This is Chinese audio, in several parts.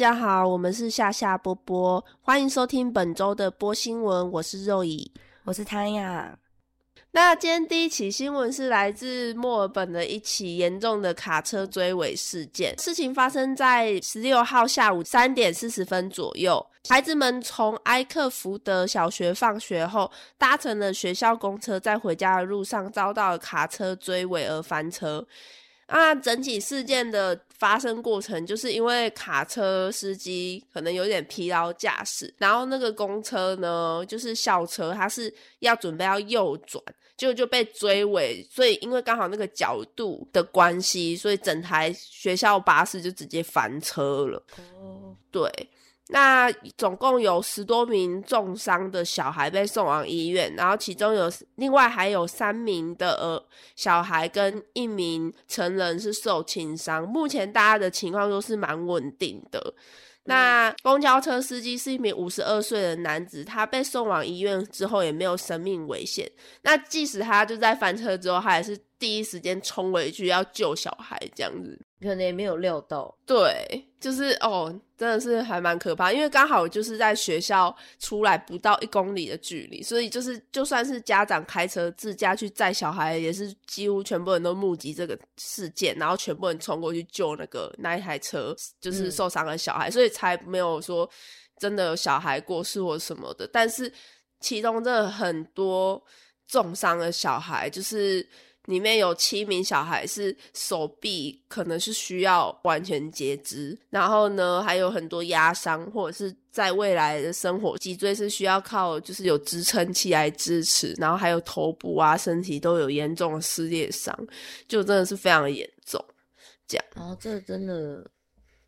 大家好，我们是夏夏波波，欢迎收听本周的波新闻。我是肉乙，我是汤雅。那今天第一起新闻是来自墨尔本的一起严重的卡车追尾事件。事情发生在十六号下午三点四十分左右，孩子们从埃克福德小学放学后，搭乘了学校公车，在回家的路上遭到卡车追尾而翻车。那，整体事件的发生过程，就是因为卡车司机可能有点疲劳驾驶，然后那个公车呢，就是校车，它是要准备要右转，就就被追尾，所以因为刚好那个角度的关系，所以整台学校巴士就直接翻车了。哦，对。那总共有十多名重伤的小孩被送往医院，然后其中有另外还有三名的呃小孩跟一名成人是受轻伤，目前大家的情况都是蛮稳定的。那公交车司机是一名五十二岁的男子，他被送往医院之后也没有生命危险。那即使他就在翻车之后，他也是第一时间冲回去要救小孩，这样子。可能也没有料到，对，就是哦，真的是还蛮可怕，因为刚好就是在学校出来不到一公里的距离，所以就是就算是家长开车自驾去载小孩，也是几乎全部人都目击这个事件，然后全部人冲过去救那个那一台车，就是受伤的小孩，所以才没有说真的有小孩过世或什么的。但是其中真的很多重伤的小孩，就是。里面有七名小孩是手臂可能是需要完全截肢，然后呢还有很多压伤，或者是在未来的生活脊椎是需要靠就是有支撑器来支持，然后还有头部啊身体都有严重的撕裂伤，就真的是非常严重。这样，然后这真的，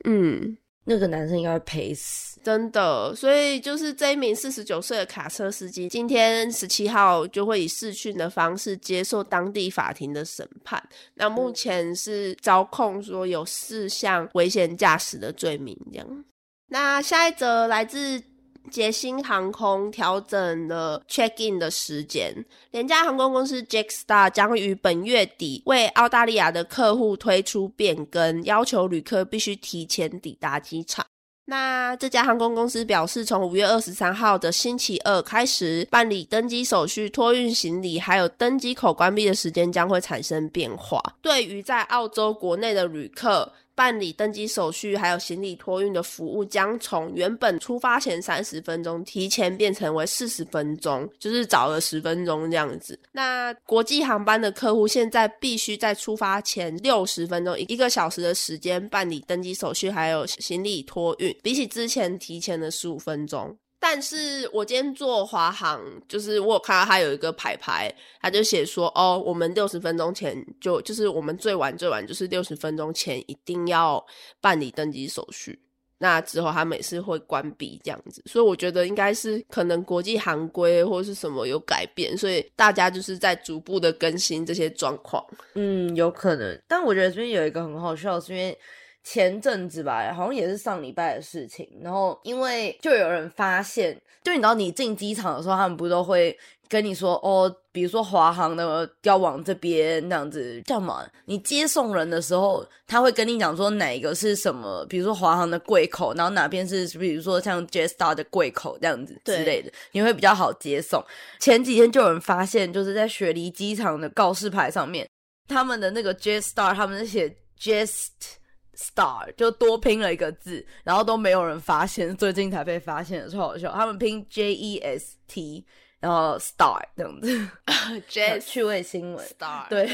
嗯。那个男生应该会赔死，真的。所以就是这一名四十九岁的卡车司机，今天十七号就会以视讯的方式接受当地法庭的审判。那目前是遭控说有四项危险驾驶的罪名。这样，那下一则来自。捷星航空调整了 check in 的时间，廉价航空公司 Jetstar 将于本月底为澳大利亚的客户推出变更，要求旅客必须提前抵达机场。那这家航空公司表示，从五月二十三号的星期二开始办理登机手续、托运行李，还有登机口关闭的时间将会产生变化。对于在澳洲国内的旅客，办理登机手续还有行李托运的服务将从原本出发前三十分钟提前变成为四十分钟，就是早了十分钟这样子。那国际航班的客户现在必须在出发前六十分钟一个小时的时间办理登机手续还有行李托运，比起之前提前了十五分钟。但是我今天做华航，就是我有看到他有一个牌牌，他就写说，哦，我们六十分钟前就就是我们最晚最晚就是六十分钟前一定要办理登机手续，那之后他每次会关闭这样子，所以我觉得应该是可能国际航规或是什么有改变，所以大家就是在逐步的更新这些状况。嗯，有可能，但我觉得这边有一个很好笑，是因为。前阵子吧，好像也是上礼拜的事情。然后因为就有人发现，就你知道，你进机场的时候，他们不都会跟你说哦，比如说华航的要往这边那样子，叫什么？你接送人的时候，他会跟你讲说哪一个是什么？比如说华航的柜口，然后哪边是比如说像 Jetstar 的柜口这样子之类的，你会比较好接送。前几天就有人发现，就是在雪梨机场的告示牌上面，他们的那个 Jetstar，他们是写 Just。Star 就多拼了一个字，然后都没有人发现，最近才被发现的，超好笑。他们拼 J E S T，然后 Star 这样子，J 趣味新闻 Star 对，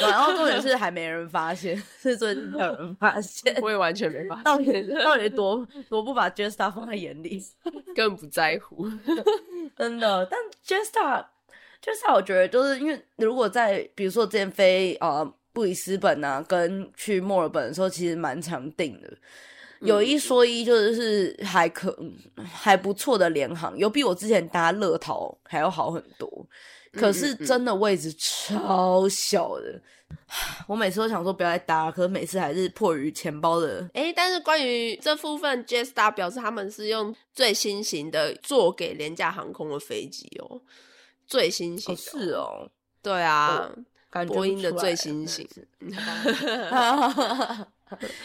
然后重点是还没人发现，是最近有人发现，我也完全没发现，到底到底多多不把 J Star 放在眼里，根本不在乎，真的。但 J Star J Star 我觉得就是因为如果在比如说之前飞啊。布里斯本啊，跟去墨尔本的时候，其实蛮常订的。有一说一，就是还可还不错的联航，有比我之前搭乐淘还要好很多。可是真的位置超小的，我每次都想说不要再搭，可是每次还是迫于钱包的。哎，但是关于这部分，Jetstar 表示他们是用最新型的做给廉价航空的飞机哦，最新型是哦，对啊。感觉波音的最新型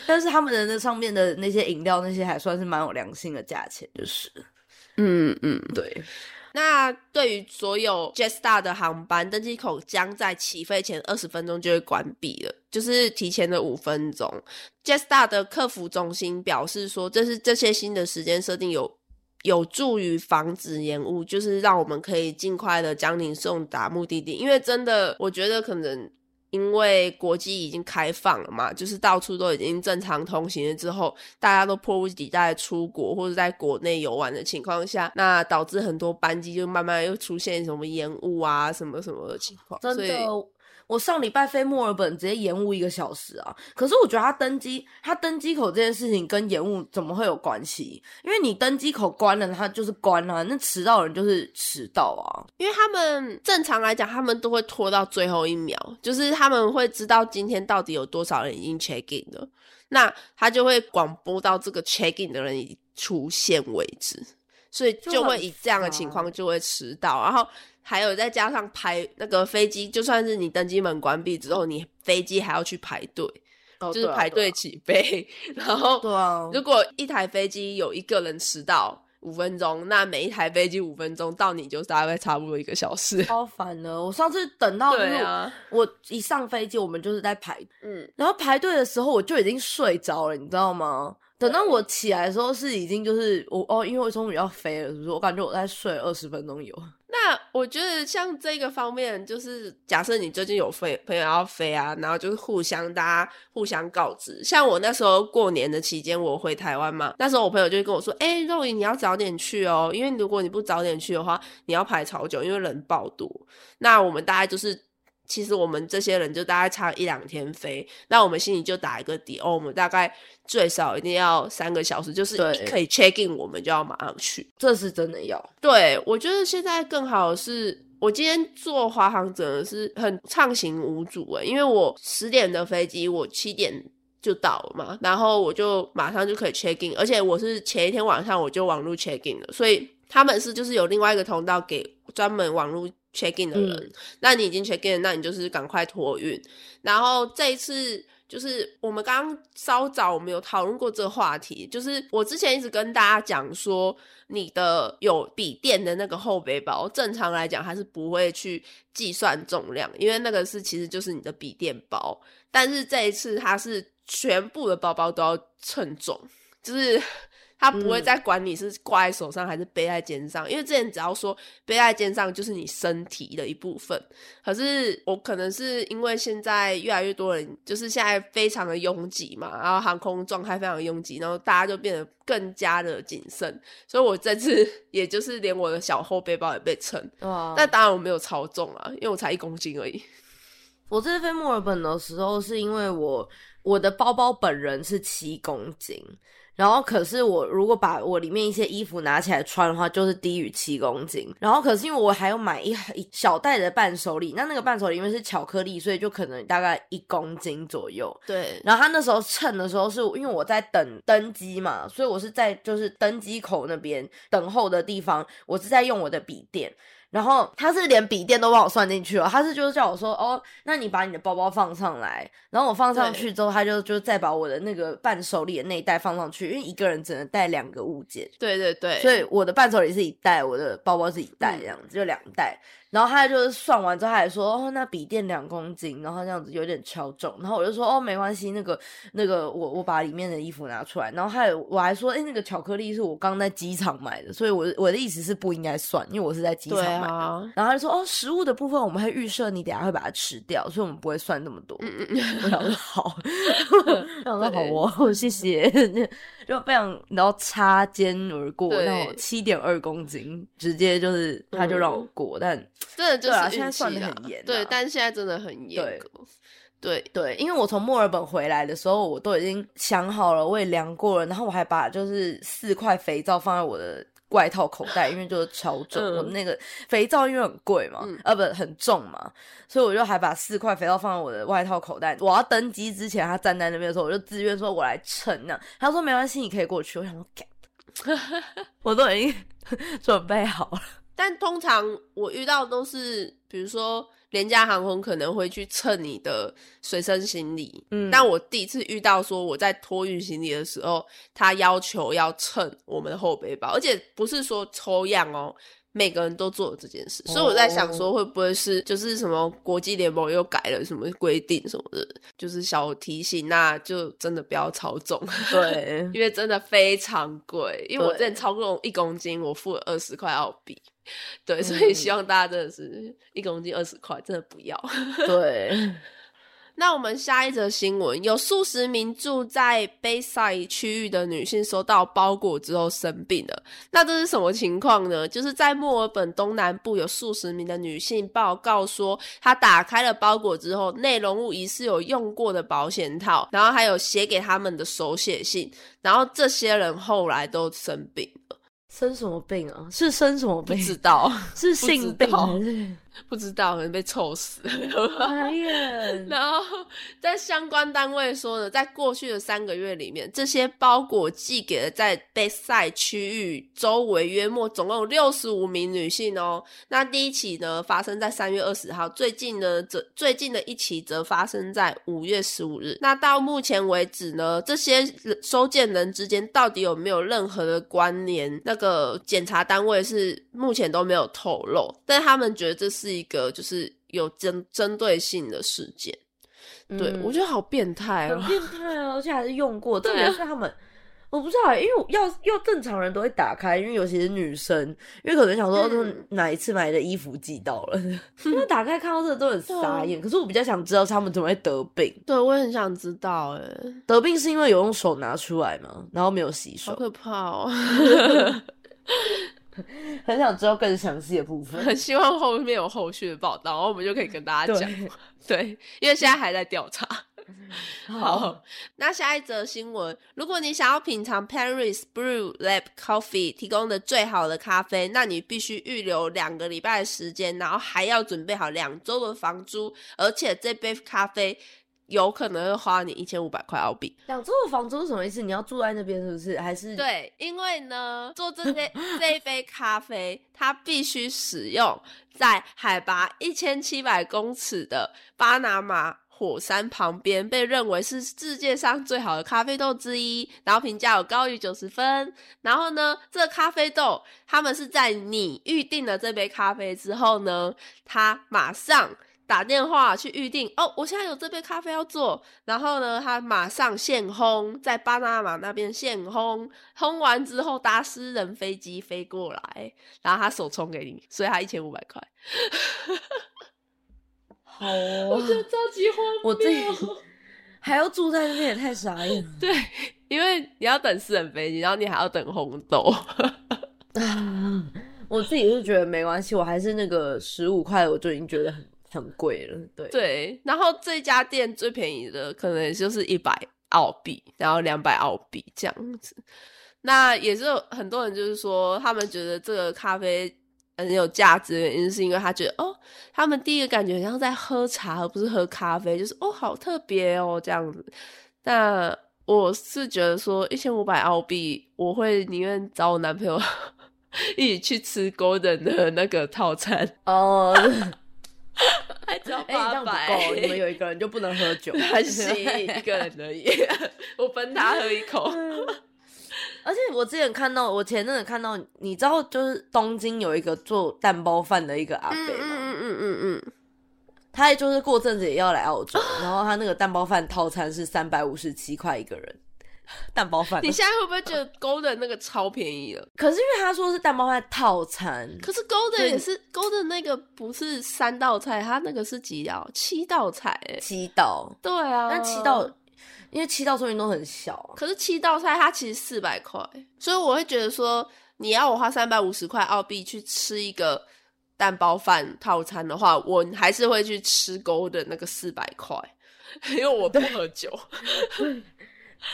但是他们的那上面的那些饮料那些还算是蛮有良心的价钱，就是嗯嗯。对，那对于所有 Jetstar 的航班，登机口将在起飞前二十分钟就会关闭了，就是提前的五分钟。Jetstar 的客服中心表示说，这是这些新的时间设定有有助于防止延误，就是让我们可以尽快的将您送达目的地。因为真的，我觉得可能。因为国际已经开放了嘛，就是到处都已经正常通行了之后，大家都迫不及待出国或者在国内游玩的情况下，那导致很多班机就慢慢又出现什么延误啊、什么什么的情况。所以真的。我上礼拜飞墨尔本，直接延误一个小时啊！可是我觉得他登机，他登机口这件事情跟延误怎么会有关系？因为你登机口关了，他就是关了、那迟到人就是迟到啊。因为他们正常来讲，他们都会拖到最后一秒，就是他们会知道今天到底有多少人已经 check in 了，那他就会广播到这个 check in 的人已出现为止，所以就会以这样的情况就会迟到，然后。还有再加上排那个飞机，就算是你登机门关闭之后，你飞机还要去排队，哦就是排队起飞。然后，对啊，如果一台飞机有一个人迟到五分钟，那每一台飞机五分钟到你就大概差不多一个小时。超 烦的。我上次等到就是对啊，我一上飞机，我们就是在排，嗯，然后排队的时候我就已经睡着了，你知道吗？等到我起来的时候是已经就是我哦，因为我终于要飞了，是不是？我感觉我在睡二十分钟有。那我觉得像这个方面，就是假设你最近有飞朋友要飞啊，然后就是互相大家互相告知。像我那时候过年的期间，我回台湾嘛，那时候我朋友就跟我说：“哎、肉姨你要早点去哦，因为如果你不早点去的话，你要排超久，因为人爆多。”那我们大概就是。其实我们这些人就大概差一两天飞，那我们心里就打一个底哦，我们大概最少一定要三个小时，就是可以 check in，我们就要马上去。这是真的要，对，我觉得现在更好的是，我今天坐华航真的是很畅行无阻诶，因为我十点的飞机，我七点就到了嘛，然后我就马上就可以 check in，而且我是前一天晚上我就网络 check in 了，所以他们是就是有另外一个通道给专门网络 check in 的人，嗯那你已经 check in，那你就是赶快托运，然后这一次。就是我们刚刚稍早我们有讨论过这个话题，就是我之前一直跟大家讲说，你的有笔电的那个后背包，正常来讲它是不会去计算重量，因为那个是其实就是你的笔电包。但是这一次它是全部的包包都要称重，就是它不会嗯再管你是挂在手上还是背在肩上，因为之前只要说背在肩上就是你身体的一部分。可是我可能是因为现在越来越多人，就是现在非常的拥挤嘛，然后航空状态非常的拥挤，然后大家就变得更加的谨慎，所以我这次 也就是连我的小后背包也被称。哇那当然我没有超重啊，因为我才一公斤而已。我这次飞墨尔本的时候，是因为我我的包包本人是七公斤，然后可是我如果把我里面一些衣服拿起来穿的话，就是低于七公斤。然后可是因为我还有买一一小袋的伴手礼，那那个伴手礼因为是巧克力，所以就可能大概一公斤左右。对，然后他那时候称的时候，是因为我在等登机嘛，所以我是在就是登机口那边等候的地方，我是在用我的笔电。然后他是连笔电都帮我算进去了，他是就是叫我说哦，那你把你的包包放上来，然后我放上去之后，他就就再把我的那个伴手礼的那一袋放上去，因为一个人只能带两个物件，对对对，所以我的伴手礼是一袋，我的包包是一袋，嗯。这样子、就两袋。然后他就是算完之后，他还说哦，那笔电两公斤，然后这样子有点超重。然后我就说哦，没关系，那个那个我我把里面的衣服拿出来。然后还有我还说，哎，那个巧克力是我刚在机场买的，所以我我的意思是不应该算，因为我是在机场对买的。啊，然后他就说哦，食物的部分我们会预设你等下会把它吃掉，所以我们不会算那么多。嗯嗯嗯，我想说好，我想说好哦，谢谢，就非常然后擦肩而过，对那种七点二公斤，直接就是他就让我过，但真的就对啊是现在算的很严啊对，但是现在真的很严对格。对，对，因为我从墨尔本回来的时候，我都已经想好了，我也量过了，然后我还把就是四块肥皂放在我的。外套口袋，因为就是超重，嗯我那个肥皂因为很贵嘛，嗯啊不很重嘛，所以我就还把四块肥皂放在我的外套口袋。我要登机之前，他站在那边的时候，我就自愿说我来称那样。他说没关系，你可以过去。我想说，干 我都已经 准备好了。但通常我遇到都是比如说廉价航空可能会去称你的随身行李，嗯但我第一次遇到说我在托运行李的时候，他要求要称我们的后背包，而且不是说抽样哦。每个人都做了这件事，所以我在想说，会不会是就是什么国际联盟又改了什么规定什么的，就是小提醒，那就真的不要超重。对，因为真的非常贵，因为我之前超重一公斤，我付了二十块澳币。对，所嗯以希望大家真的是一公斤二十块，真的不要。对，那我们下一则新闻，有数十名住在 Bayside 区域的女性收到包裹之后生病了。那这是什么情况呢？就是在墨尔本东南部有数十名的女性报告说，她打开了包裹之后，内容物疑似有用过的保险套，然后还有写给他们的手写信，然后这些人后来都生病了，生什么病啊？是生什么病不？知道，是性病还是？不知道，可能被臭死了。然后，在相关单位说呢，在过去的三个月里面，这些包裹寄给了在被塞区域周围约莫总共有六十五名女性哦。那第一起呢发生在三月二十号，最近呢则最近的一起则发生在五月十五日。那到目前为止呢，这些收件人之间到底有没有任何的关联？那个检查单位是目前都没有透露，但他们觉得这是一个就是有针针对性的事件。对、嗯我觉得好变态哦很。变 态啊，而且还是用过，特别是他们。我不知道欸，因为要要正常人都会打开，因为尤其是女生，因为可能想说，嗯就是哪一次买的衣服寄到了，因为打开看到这个都很啊傻眼。可是我比较想知道他们怎么会得病，对，我也很想知道，哎，得病是因为有用手拿出来吗？然后没有洗手，好可怕哦！很想知道更详细的部分。很 希望后面有后续的报道，然后我们就可以跟大家讲。对，因为现在还在调查。好，好，那下一则新闻，如果你想要品尝 Paris Brew Lab Coffee 提供的最好的咖啡，那你必须预留两个礼拜的时间，然后还要准备好两周的房租，而且这杯咖啡有可能会花你一千五百块澳币。两周的房租是什么意思？你要住在那边是不是？还是？对，因为呢，做这杯这一杯咖啡，它必须使用在海拔一千七百公尺的巴拿马火山旁边，被认为是世界上最好的咖啡豆之一，然后评价有高于九十分。然后呢，这个咖啡豆，他们是在你预定了这杯咖啡之后呢，它马上。打电话去预定哦，我现在有这杯咖啡要做，然后呢，他马上现烘，在巴拿马那边现烘，烘完之后搭私人飞机飞过来，然后他手冲给你，所以他一千五百块，好哦，超级荒我自己还要住在那边，也太傻眼了。对，因为你要等私人飞机，然后你还要等红豆，啊，我自己是觉得没关系，我还是那个十五块，我就已经觉得很很贵了。对，对，然后这家店最便宜的可能也就是一百澳币，然后两百澳币这样子。那也是很多人就是说，他们觉得这个咖啡很有价值的原因，是因为他觉得哦，他们第一个感觉很像在喝茶，而不是喝咖啡，就是哦，好特别哦这样子。那我是觉得说，一千五百澳币，我会宁愿找我男朋友 一起去吃 Golden 的那个套餐，哦，还只要八百、够，你们有一个人就不能喝酒，还行，一个人而已，我分他喝一口。而且我之前看到，我前阵子看到，你知道，就是东京有一个做蛋包饭的一个阿伯嗯吗？嗯嗯嗯嗯。他就是过阵子也要来澳洲，然后他那个蛋包饭套餐是三百五十七块一个人，蛋包饭嗯，。你现在会不会觉得 Golden 那个超便宜了？可是因为他说是蛋包饭套餐，可是所 Golden 也是 Golden 那个不是三道菜，它那个是几道？七道菜哎。七道，对啊，但七道，因为七道说明都很小啊。可是七道菜它其实四百块，所以我会觉得说，你要我花三百五十块澳币去吃一个蛋包饭套餐的话，我还是会去吃 Golden 那个四百块，因为我不喝酒。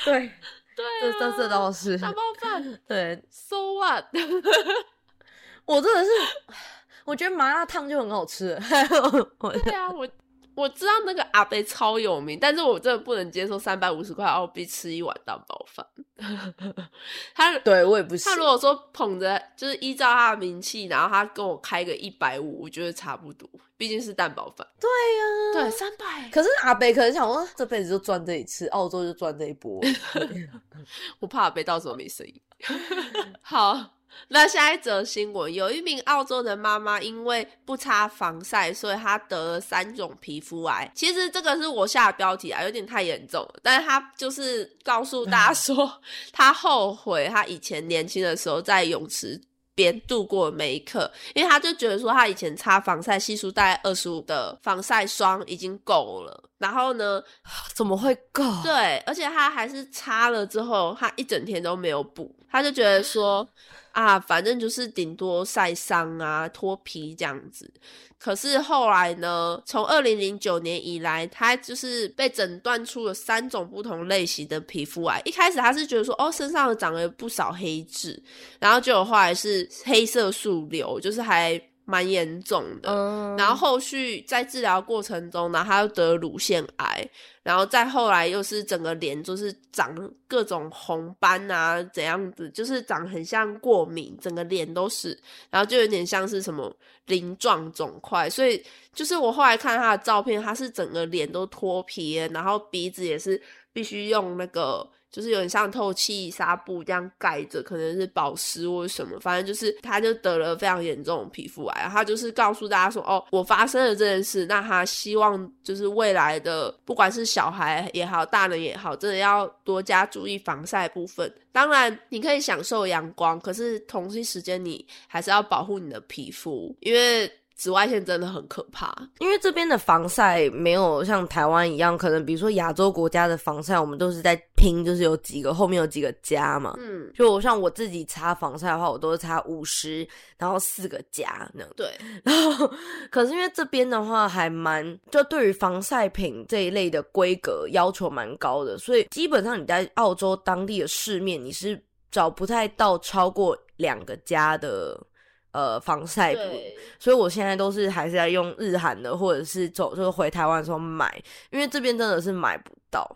对，对这这这倒是大包饭对。，So what？我真的是，我觉得麻辣烫就很好吃。对啊，我我知道那个阿贝超有名，但是我真的不能接受三百五十块澳币吃一碗蛋包饭。他对我也不是。他如果说捧着，就是依照他的名气，然后他跟我开个一百五，我觉得差不多，毕竟是蛋包饭。对呀，对，三百。可是阿贝可能想说，这辈子就赚这一次，澳洲就赚这一波。我怕阿贝到时候没生意。好。那下一则新闻，有一名澳洲的妈妈因为不擦防晒，所以她得了三种皮肤癌。其实这个是我下的标题啊，有点太严重了。但是她就是告诉大家说，她后悔她以前年轻的时候在泳池边度过每一刻，因为她就觉得说，她以前擦防晒系数大概二十五的防晒霜已经够了。然后呢，怎么会够？对，而且她还是擦了之后，她一整天都没有补，她就觉得说。啊，反正就是顶多晒伤啊、脱皮这样子。可是后来呢，从二零零九年以来，他就是被诊断出了三种不同类型的皮肤癌。一开始他是觉得说，哦，身上长了不少黑痣，然后就有后来是黑色素瘤，就是还。蛮严重的，然后后续在治疗过程中然后，他又得乳腺癌，然后再后来又是整个脸就是长各种红斑啊，怎样子，就是长很像过敏，整个脸都是，然后就有点像是什么鳞状肿块，所以就是我后来看他的照片，他是整个脸都脱皮，然后鼻子也是必须用那个。就是有点像透气纱布这样盖着，可能是保湿或者什么，反正就是他就得了非常严重的皮肤癌。他就是告诉大家说：“哦，我发生了这件事，那他希望就是未来的不管是小孩也好，大人也好，真的要多加注意防晒部分。当然，你可以享受阳光，可是同一时间你还是要保护你的皮肤，因为。”紫外线真的很可怕，因为这边的防晒没有像台湾一样，可能比如说亚洲国家的防晒，我们都是在拼，就是有几个后面有几个加嘛。嗯，就像我自己擦防晒的话，我都是擦五十，然后四个加那样。对，然后可是因为这边的话还蛮，就对于防晒品这一类的规格要求蛮高的，所以基本上你在澳洲当地的市面，你是找不太到超过两个加的。呃，防晒品，所以我现在都是还是在用日韩的，或者是走就是回台湾的时候买，因为这边真的是买不到。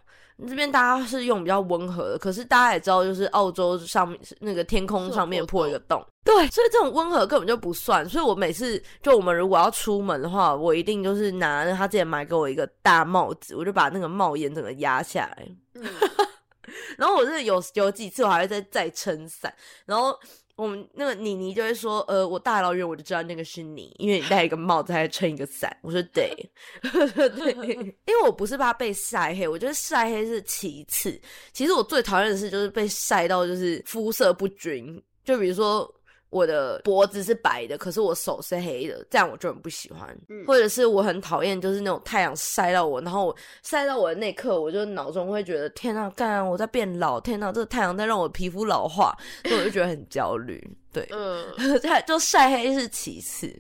这边大家是用比较温和的，可是大家也知道，就是澳洲上面那个天空上面破一个洞，对，所以这种温和根本就不算。所以我每次就我们如果要出门的话，我一定就是拿他之前买给我一个大帽子，我就把那个帽檐整个压下来。然后我是有有几次我还会再再撑伞，然后。我们那个妮妮就会说，呃，我大老远我就知道那个是你，因为你戴一个帽子还撑一个伞。我说对，对，因为我不是怕被晒黑，我觉得晒黑是其次。其实我最讨厌的事就是被晒到就是肤色不均，就比如说。我的脖子是白的，可是我手是黑的，这样我就很不喜欢。或者是我很讨厌，就是那种太阳晒到我，然后晒到我的那刻，我就脑中会觉得天呐，干我在变老，天呐，这个太阳在让我皮肤老化，所以我就觉得很焦虑。对，嗯，就晒黑是其次，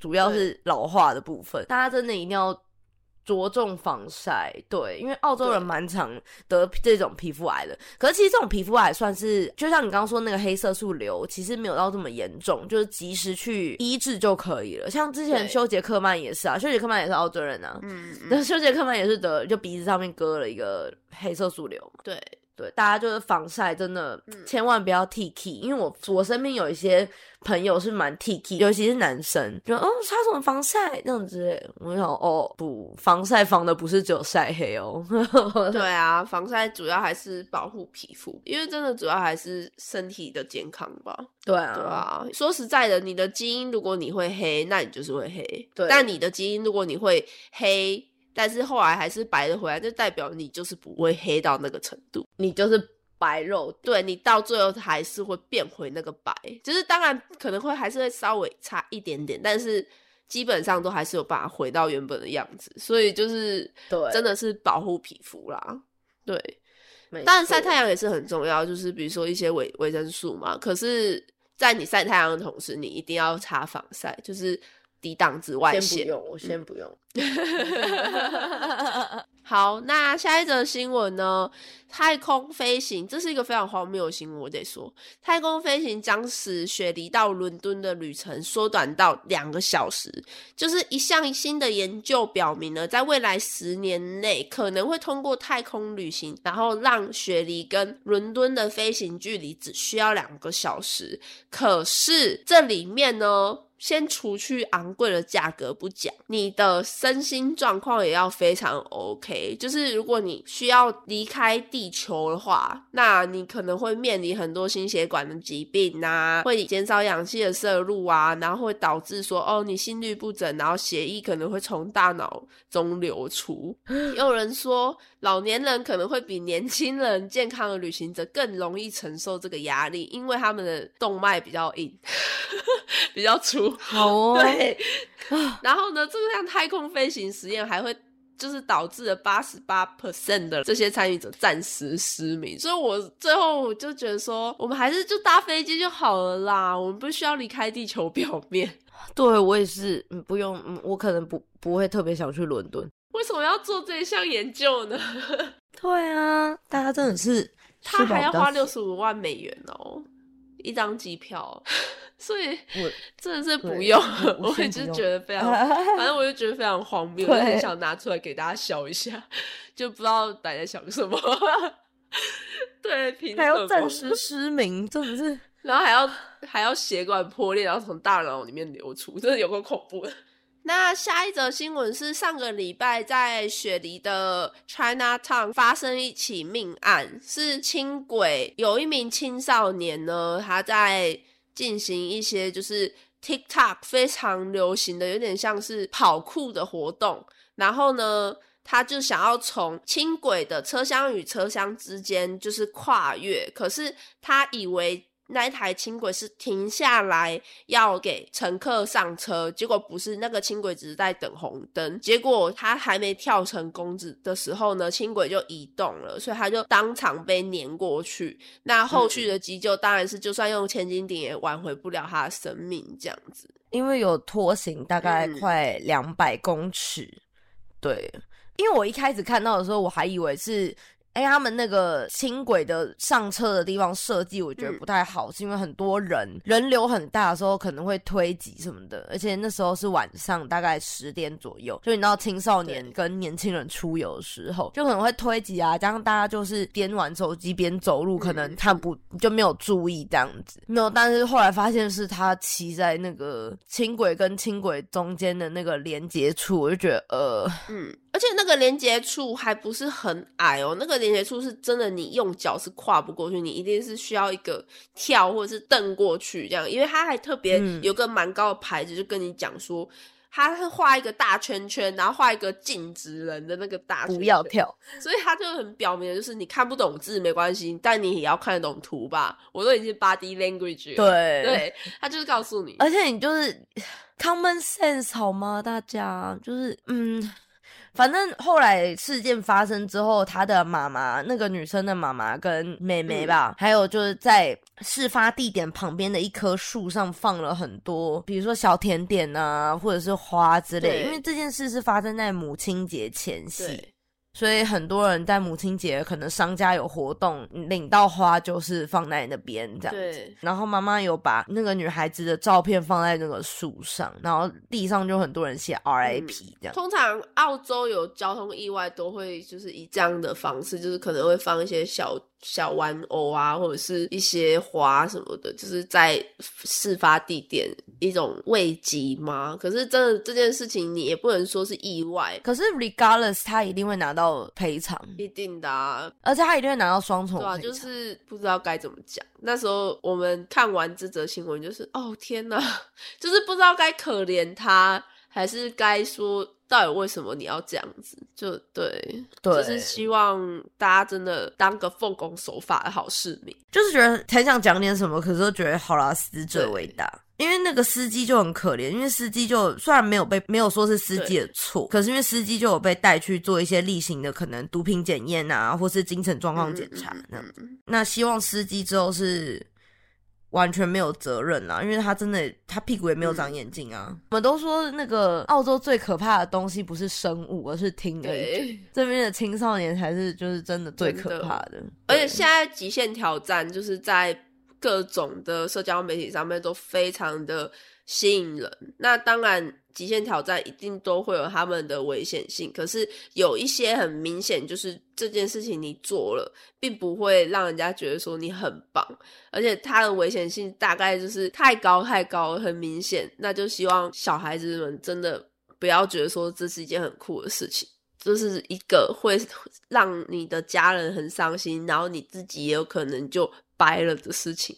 主要是老化的部分，大家真的一定要。着重防晒，对，因为澳洲人蛮常得这种皮肤癌的。可是其实这种皮肤癌算是，就像你刚刚说那个黑色素瘤，其实没有到这么严重，就是及时去医治就可以了。像之前修杰克曼也是啊，修杰克曼也是澳洲人啊，嗯，那 修杰克曼也是得，就鼻子上面割了一个黑色素瘤嘛，对。对，大家就是防晒，真的千万不要 T K，因为我我身边有一些朋友是蛮 T K，尤其是男生，就哦擦什么防晒这样子，我想哦不，防晒防的不是只有晒黑哦。对啊，防晒主要还是保护皮肤，因为真的主要还是身体的健康吧。对啊，对啊，说实在的，你的基因如果你会黑，那你就是会黑。对，但你的基因如果你会黑。但是后来还是白的回来，就代表你就是不会黑到那个程度，你就是白肉。对你到最后还是会变回那个白，就是当然可能会还是会稍微差一点点，但是基本上都还是有办法回到原本的样子。所以就是对，真的是保护皮肤啦。对，当然晒太阳也是很重要，就是比如说一些维维生素嘛。可是，在你晒太阳的同时，你一定要擦防晒，就是。抵挡紫外线，先不用，我先不用。好好，那下一则新闻呢？太空飞行，这是一个非常荒谬的新闻，我得说，太空飞行将使雪梨到伦敦的旅程缩短到两个小时。就是一项新的研究表明呢，在未来十年内可能会通过太空旅行，然后让雪梨跟伦敦的飞行距离只需要两个小时。可是这里面呢？先除去昂贵的价格不讲，你的身心状况也要非常 OK。就是如果你需要离开地球的话，那你可能会面临很多心血管的疾病啊，会减少氧气的摄入啊，然后会导致说哦你心律不整，然后血液可能会从大脑中流出。也有人说老年人可能会比年轻人健康的旅行者更容易承受这个压力，因为他们的动脉比较硬，比较粗。好哦，对，然后呢，这个像太空飞行实验还会就是导致了八十八 percent 的这些参与者暂时失明，所以我最后我就觉得说，我们还是就搭飞机就好了啦，我们不需要离开地球表面。对我也是，嗯，不用，嗯，我可能不不会特别想去伦敦。为什么要做这一项研究呢？对啊，大家真的是，他还要花六十五万美元哦，一张机票。所以，我真的是不用，我 也就觉得非常，反正我就觉得非常荒谬，很想拿出来给大家笑一下，就不知道大家想什么。对，还要暂时失明，真的是，然后还要还要血管破裂，然后从大脑里面流出，真的有个恐怖的。那下一则新闻是上个礼拜在雪梨的 China Town 发生一起命案，是轻轨有一名青少年呢，他在。进行一些就是 TikTok 非常流行的，有点像是跑酷的活动。然后呢，他就想要从轻轨的车厢与车厢之间就是跨越，可是他以为。那一台轻轨是停下来要给乘客上车，结果不是，那个轻轨只是在等红灯。结果他还没跳成功子的时候呢，轻轨就移动了，所以他就当场被碾过去。那后续的急救当然是，就算用千斤顶也挽回不了他的生命，这样子。因为有拖行大概快两百公尺。对，因为我一开始看到的时候，我还以为是。哎，他们那个轻轨的上车的地方设计，我觉得不太好，是因为很多人人流很大的时候可能会推挤什么的，而且那时候是晚上大概十点左右，就你知道青少年跟年轻人出游的时候，就可能会推挤啊，加上大家就是边玩手机边走路，可能看不就没有注意这样子，没有。但是后来发现是他骑在那个轻轨跟轻轨中间的那个连接处，我就觉得呃，嗯。而且那个连接处还不是很矮哦，那个连接处是真的，你用脚是跨不过去，你一定是需要一个跳或者是蹬过去这样。因为他还特别有个蛮高的牌子，就跟你讲说，他是画一个大圈圈，然后画一个禁止人的那个大，不要跳。所以他就很表明的就是，你看不懂字没关系，但你也要看得懂图吧。我都已经 body language 了，对对，他就是告诉你，而且你就是 common sense 好吗？大家就是嗯。反正后来事件发生之后，他的妈妈，那个女生的妈妈跟妹妹吧，还有就是在事发地点旁边的一棵树上放了很多，比如说小甜点啊，或者是花之类。因为这件事是发生在母亲节前夕。所以很多人在母亲节，可能商家有活动，领到花就是放在那边这样子。然后妈妈有把那个女孩子的照片放在那个树上，然后地上就很多人写 RIP 这样。通常澳洲有交通意外都会就是以这样的方式，就是可能会放一些小。小玩偶啊，或者是一些花什么的，就是在事发地点一种慰藉吗？可是真的这件事情，你也不能说是意外。可是 regardless，他一定会拿到赔偿，一定的，啊，而且他一定会拿到双重赔偿。就是不知道该怎么讲。那时候我们看完这则新闻，就是哦天哪，就是不知道该可怜他，还是该说。到底为什么你要这样子？就对，就是希望大家真的当个奉公守法的好市民。就是觉得很想讲点什么，可是都觉得好啦，死者为大。因为那个司机就很可怜，因为司机就虽然没有被没有说是司机的错，可是因为司机就有被带去做一些例行的可能毒品检验啊，或是精神状况检查那样。那希望司机之后是。完全没有责任啊，因为他真的他屁股也没有长眼睛啊。我们都说那个澳洲最可怕的东西不是生物，而是听而已。这边的青少年才是就是真的最可怕的。而且现在极限挑战就是在各种的社交媒体上面都非常的吸引人。那当然。极限挑战一定都会有他们的危险性，可是有一些很明显，就是这件事情你做了，并不会让人家觉得说你很棒，而且它的危险性大概就是太高太高，很明显。那就希望小孩子们真的不要觉得说这是一件很酷的事情，这是一个会 让你的家人很伤心，然后你自己也有可能就掰了的事情。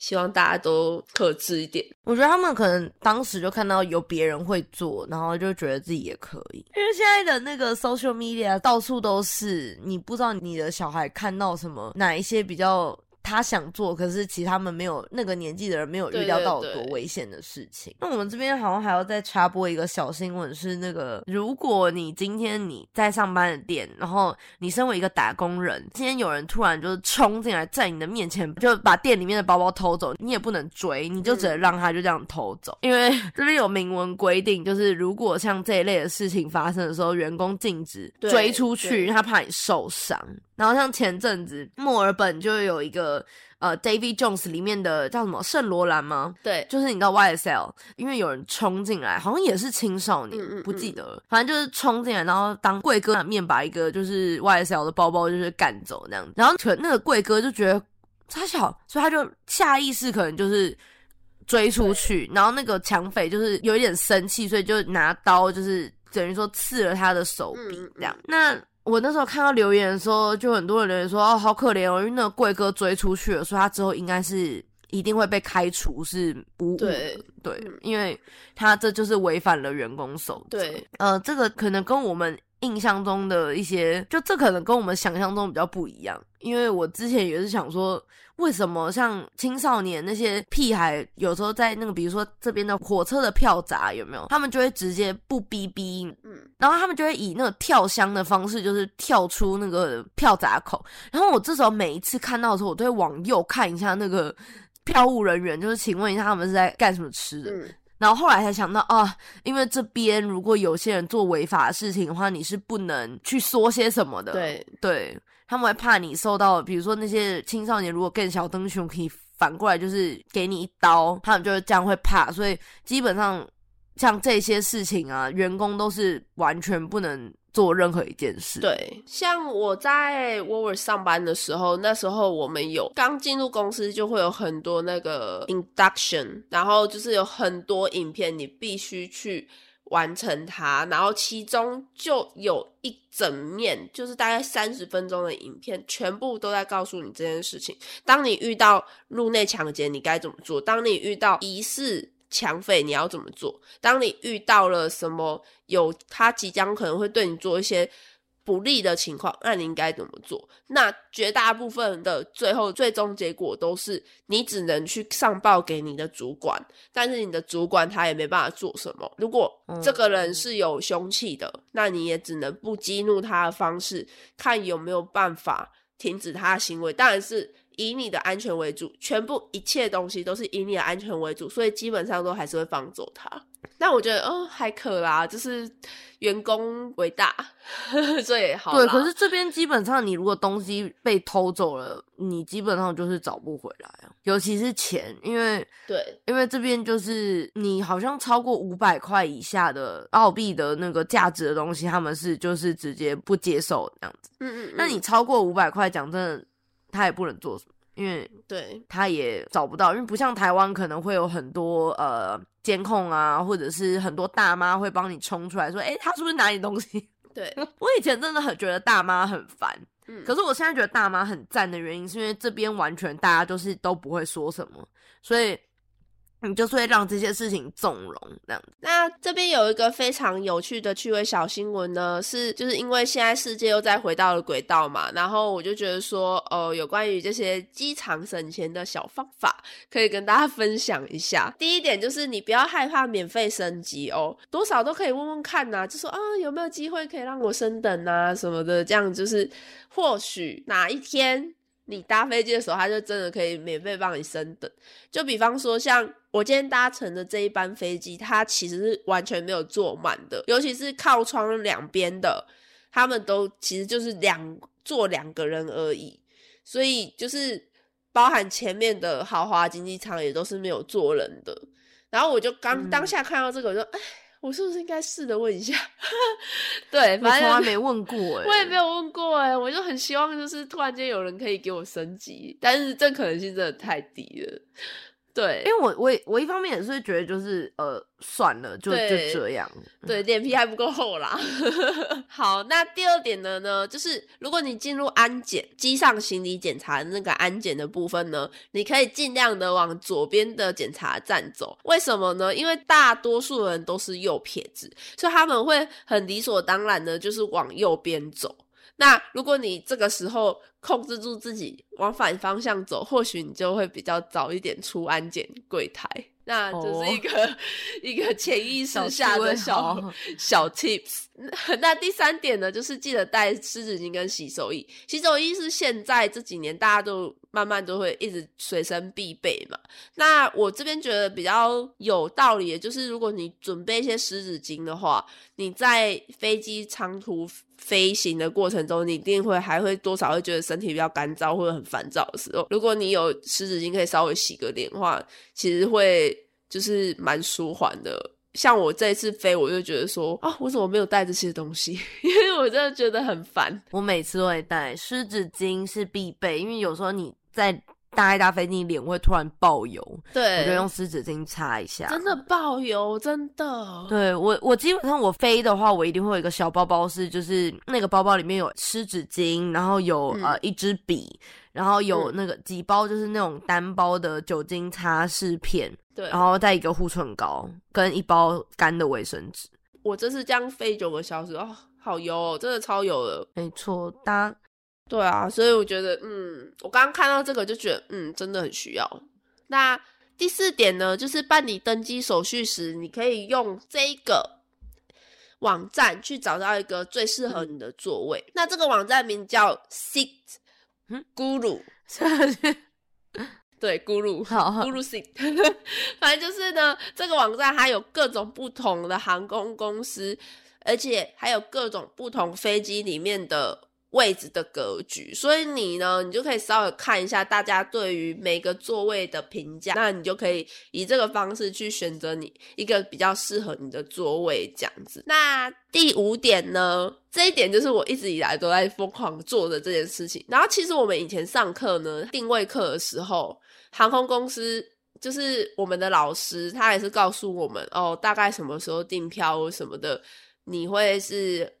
希望大家都克制一点。我觉得他们可能当时就看到有别人会做，然后就觉得自己也可以。因为现在的那个 social media 到处都是，你不知道你的小孩看到什么，哪一些比较。他想做，可是其他们没有那个年纪的人没有预料到有多危险的事情。那我们这边好像还要再插播一个小新闻，是那个如果你今天你在上班的店，然后你身为一个打工人，今天有人突然就是冲进来在你的面前就把店里面的包包偷走，你也不能追，你就只能让他就这样偷走，因为这边有明文规定，就是如果像这一类的事情发生的时候，员工禁止追出去，因为他怕你受伤。然后像前阵子墨尔本就有一个呃，David Jones 里面的叫什么圣罗兰吗？对，就是你知道 YSL，因为有人冲进来，好像也是青少年，不记得了，反正就是冲进来，然后当贵哥面把一个就是 YSL 的包包就是赶走那样子，然后可那个贵哥就觉得他小，所以他就下意识可能就是追出去，然后那个抢匪就是有一点生气，所以就拿刀就是等于说刺了他的手臂这样，那。我那时候看到留言的时候，就很多人留言说：“哦，好可怜哦，因为那个贵哥追出去了，所以他之后应该是一定会被开除，是不？对对，因为他这就是违反了员工守则。对，呃，这个可能跟我们印象中的一些，就这可能跟我们想象中比较不一样。因为我之前也是想说。”为什么像青少年那些屁孩，有时候在那个，比如说这边的火车的票闸有没有？他们就会直接不逼逼，嗯，然后他们就会以那个跳箱的方式，就是跳出那个票闸口。然后我这时候每一次看到的时候，我都会往右看一下那个 票务人员，就是请问一下他们是在干什么吃的。然后后来才想到啊，因为这边如果有些人做违法事情的话，你是不能去说些什么的。对对。他们会怕你受到，比如说那些青少年如果更小灯熊可以反过来就是给你一刀，他们就是这样会怕，所以基本上像这些事情啊，员工都是完全不能做任何一件事。对，像我在 w o r 上班的时候，那时候我们有刚进入公司就会有很多那个 induction，然后就是有很多影片你必须去。完成它，然后其中就有一整面，就是大概三十分钟的影片，全部都在告诉你这件事情。当你遇到入内抢劫，你该怎么做？当你遇到疑似抢匪，你要怎么做？当你遇到了什么有他即将可能会对你做一些。不利的情况，那你应该怎么做？那绝大部分的最后最终结果都是你只能去上报给你的主管，但是你的主管他也没办法做什么。如果这个人是有凶器的，那你也只能不激怒他的方式，看有没有办法停止他的行为。当然是以你的安全为主，全部一切东西都是以你的安全为主，所以基本上都还是会放走他。那我觉得哦还可啦，就是员工为大，这也好。对，可是这边基本上你如果东西被偷走了，你基本上就是找不回来啊，尤其是钱，因为对，因为这边就是你好像超过五百块以下的澳币的那个价值的东西，他们是就是直接不接受这样子。嗯嗯。那你超过五百块，讲真的，他也不能做什么。因为对他也找不到，因为不像台湾可能会有很多呃监控啊，或者是很多大妈会帮你冲出来说，哎，他是不是拿你东西？对我以前真的很觉得大妈很烦，嗯，可是我现在觉得大妈很赞的原因，是因为这边完全大家就是都不会说什么，所以。你就是会让这些事情纵容这样。那这边有一个非常有趣的趣味小新闻呢，是就是因为现在世界又再回到了轨道嘛，然后我就觉得说，呃，有关于这些机场省钱的小方法，可以跟大家分享一下。第一点就是你不要害怕免费升级哦，多少都可以问问看呐，就说啊有没有机会可以让我升等啊什么的，这样就是或许哪一天。你搭飞机的时候，他就真的可以免费帮你升等。就比方说，像我今天搭乘的这一班飞机，它其实是完全没有坐满的，尤其是靠窗两边的，他们都其实就是两坐两个人而已，所以就是包含前面的豪华经济舱也都是没有坐人的。然后我就刚当下看到这个，我就哎。我是不是应该试着问一下？对，我从来没问过哎，我也没有问过哎，我就很希望就是突然间有人可以给我升级，但是这可能性真的太低了。对，因为我我我一方面也是觉得就是呃算了就就这样，对，脸皮还不够厚啦。好，那第二点呢呢，就是如果你进入安检机上行李检查那个安检的部分呢，你可以尽量的往左边的检查站走。为什么呢？因为大多数人都是右撇子，所以他们会很理所当然的就是往右边走。那如果你这个时候控制住自己往反方向走，或许你就会比较早一点出安检柜台。那就是一个一个潜意识下的小小 tips。那第三点呢，就是记得带湿纸巾跟洗手液。洗手液是现在这几年大家都慢慢都会一直随身必备嘛。那我这边觉得比较有道理的就是，如果你准备一些湿纸巾的话，你在飞机长途飞行的过程中，你一定会还会多少会觉得身体比较干燥或者很烦躁的时候，如果你有湿纸巾可以稍微洗个脸的话，其实会。就是蛮舒缓的，像我这一次飞，我就觉得说啊，我怎么没有带这些东西？因为我真的觉得很烦。我每次都会带湿纸巾是必备，因为有时候你在搭一搭飞机，脸会突然爆油，对，我就用湿纸巾擦一下。真的爆油，真的。对我，我基本上我飞的话，我一定会有一个小包包，是就是那个包包里面有湿纸巾，然后有呃一支笔。然后有那个几包，就是那种单包的酒精擦拭片，对，然后再一个护唇膏跟一包干的卫生纸。我这次这样飞九个小时哦，好油哦，真的超油的。没错，搭对啊，所以我觉得，嗯，我刚刚看到这个就觉得，嗯，真的很需要。那第四点呢，就是办理登机手续时，你可以用这个网站去找到一个最适合你的座位。那这个网站名叫 Seat。咕噜 对，咕噜，咕噜 Seat 反正就是呢，这个网站还有各种不同的航空公司，而且还有各种不同飞机里面的。位置的格局，所以你呢，你就可以稍微看一下大家对于每个座位的评价，那你就可以以这个方式去选择你一个比较适合你的座位这样子。那第五点呢，这一点就是我一直以来都在疯狂做的这件事情。然后其实我们以前上课呢，定位课的时候，航空公司就是我们的老师，他也是告诉我们哦，大概什么时候订票什么的，你会是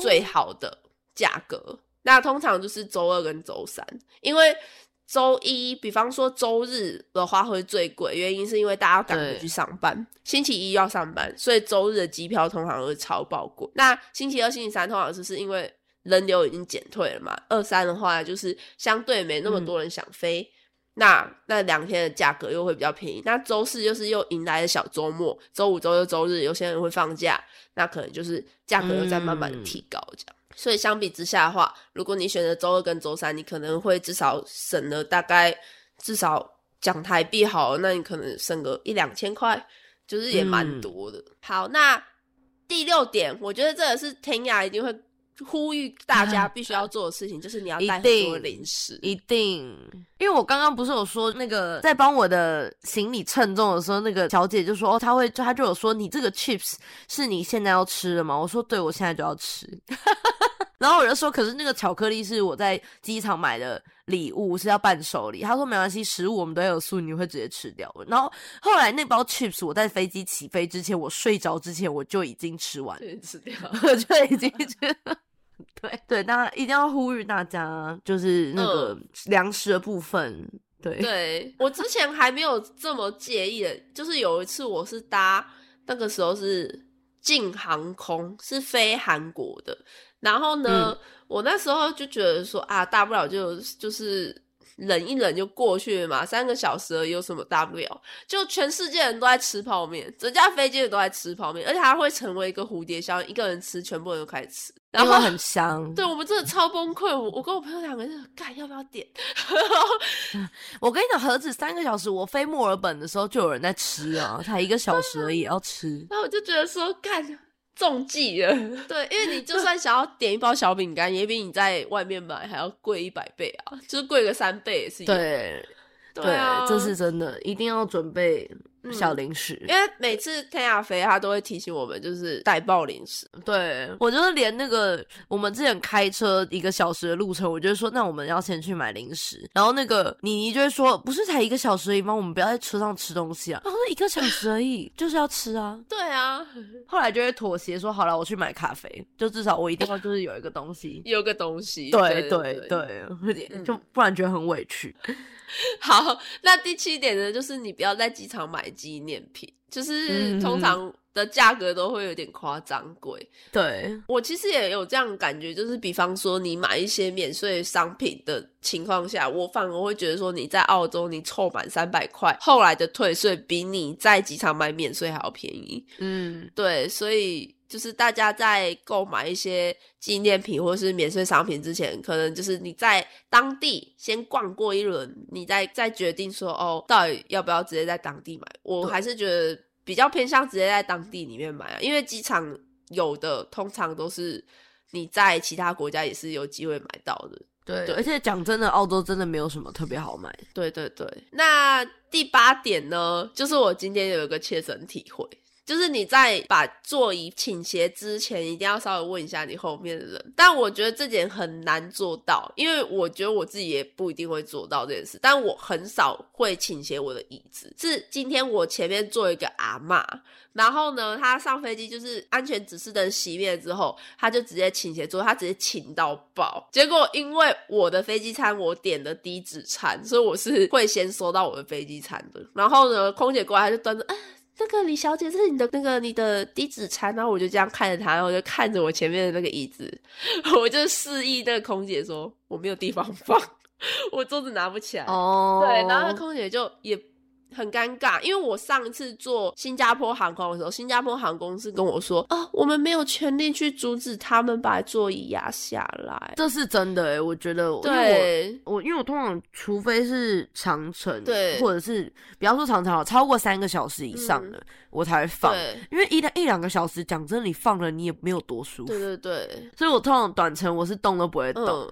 最好的。价格那通常就是周二跟周三，因为周一，比方说周日的话会最贵，原因是因为大家赶着去上班，星期一要上班，所以周日的机票通常会超爆贵。那星期二、星期三通常就是因为人流已经减退了嘛，二三的话就是相对没那么多人想飞，那那两天的价格又会比较便宜。那周四就是又迎来了小周末，周五、周六、周日有些人会放假，那可能就是价格又在慢慢提高这样。所以相比之下的话，如果你选择周二跟周三，你可能会至少省了大概至少讲台币好，那你可能省个一两千块，就是也蛮多的。好，那第六点，我觉得这个是天涯一定会呼吁大家 必须要做的事情，就是你要带很多零食，一定。因为我刚刚不是有说那个在帮我的行李称重的时候，那个小姐就说哦，她会，她就有说你这个 chips 是你现在要吃的吗？我说对，我现在就要吃。然后我就说，可是那个巧克力是我在机场买的礼物，是要伴手礼。他说没关系，食物我们都有素，你会直接吃掉。然后后来那包 chips 我在飞机起飞之前，我睡着之前我就已经吃完，吃掉，我就已经吃。对 对，大家一定要呼吁大家，就是那个粮食的部分。对，对我之前还没有这么介意的，就是有一次我是搭那个时候是进航空，是飞韩国的。然后呢，我那时候就觉得说啊，大不了就就是忍一忍就过去嘛，三个小时而已，有什么大不了？就全世界人都在吃泡面，整架飞机人都在吃泡面，而且它会成为一个蝴蝶效应，一个人吃，全部人都开始吃，然后很香。对我们真的超崩溃。我我跟我朋友两个人干要不要点？我跟你讲，何止三个小时，我飞墨尔本的时候就有人在吃啊，才一个小时而已，也要吃。然后我就觉得说干。中计了，对，因为你就算想要点一包小饼干，也比你在外面买还要贵一百倍啊，就是贵个三倍也是。对，对啊，这是真的，一定要准备。小零食，因为每次天亚飞他都会提醒我们，就是带爆零食。对我就是连那个我们之前开车一个小时的路程，我就说那我们要先去买零食。然后那个妮妮就会说，不是才一个小时而已吗？我们不要在车上吃东西啊。然后说一个小时而已，就是要吃啊。对啊，后来就会妥协说好了，我去买咖啡，就至少我一定要就是有一个东西，有个东西。对对对，就不然觉得很委屈。好，那第七点呢，就是你不要在机场买纪念品，就是通常的价格都会有点夸张贵。对我其实也有这样感觉，就是比方说你买一些免税商品的情况下，我反而会觉得说你在澳洲你凑满三百块，后来的退税比你在机场买免税还要便宜。嗯，对，所以。就是大家在购买一些纪念品或是免税商品之前，可能就是你在当地先逛过一轮，你再再决定说哦，到底要不要直接在当地买？我还是觉得比较偏向直接在当地里面买啊，因为机场有的通常都是你在其他国家也是有机会买到的。对，而且讲真的，澳洲真的没有什么特别好买。对对对，那第八点呢，就是我今天有一个切身体会。就是你在把座椅倾斜之前，一定要稍微问一下你后面的人。但我觉得这点很难做到，因为我觉得我自己也不一定会做到这件事。但我很少会倾斜我的椅子。是今天我前面坐一个阿妈，然后呢，她上飞机就是安全指示灯熄灭之后，她就直接倾斜坐，她直接倾到爆。结果因为我的飞机餐我点的低脂餐，所以我是会先收到我的飞机餐的。然后呢，空姐过来就端着。那个李小姐，这是你的那个你的低脂餐，然后我就这样看着她，然后我就看着我前面的那个椅子，我就示意那个空姐说我没有地方放，我桌子拿不起来。哦，对，然后那空姐就也。很尴尬，因为我上一次坐新加坡航空的时候，新加坡航空是跟我说啊，我们没有权利去阻止他们把座椅压下来。这是真的哎，我觉得，对，我因为我通常除非是长程，对，或者是比方说长程超过三个小时以上的，我才会放。因为一两一两个小时，讲真，你放了你也没有多舒服。对对对，所以我通常短程我是动都不会动。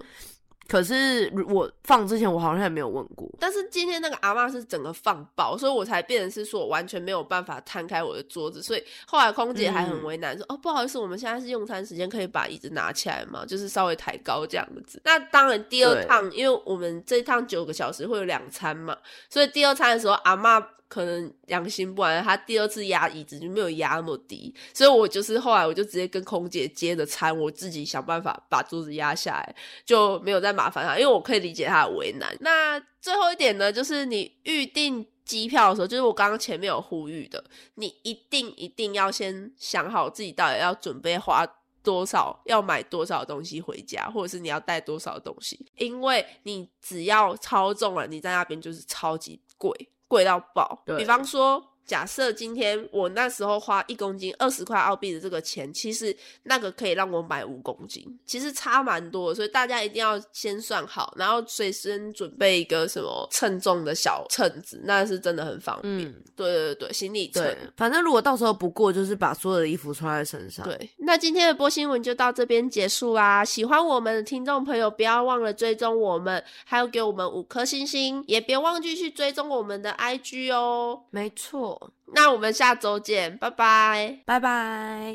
可是我放之前，我好像也没有问过。但是今天那个阿妈是整个放爆，所以我才变成是说我完全没有办法摊开我的桌子。所以后来空姐还很为难，说：“哦，不好意思，我们现在是用餐时间，可以把椅子拿起来吗？就是稍微抬高这样子。”那当然，第二趟，因为我们这一趟九个小时会有两餐嘛，所以第二餐的时候，阿妈。可能良心不安，他第二次压椅子就没有压那么低，所以我就是后来我就直接跟空姐接着餐，我自己想办法把桌子压下来，就没有再麻烦他，因为我可以理解他的为难。那最后一点呢，就是你预定机票的时候，就是我刚刚前面有呼吁的，你一定一定要先想好自己到底要准备花多少，要买多少东西回家，或者是你要带多少东西，因为你只要超重了，你在那边就是超级贵。贵到爆，比方说。假设今天我那时候花一公斤二十块澳币的这个钱，其实那个可以让我买五公斤，其实差蛮多，所以大家一定要先算好，然后随身准备一个什么称重的小秤子，那是真的很方便。对对对，行李秤。反正如果到时候不过，就是把所有的衣服穿在身上。对，那今天的播新闻就到这边结束啦。喜欢我们的听众朋友，不要忘了追踪我们，还有给我们五颗星星，也别忘记去追踪我们的 IG 哦。没那我们下周见，拜拜，拜拜。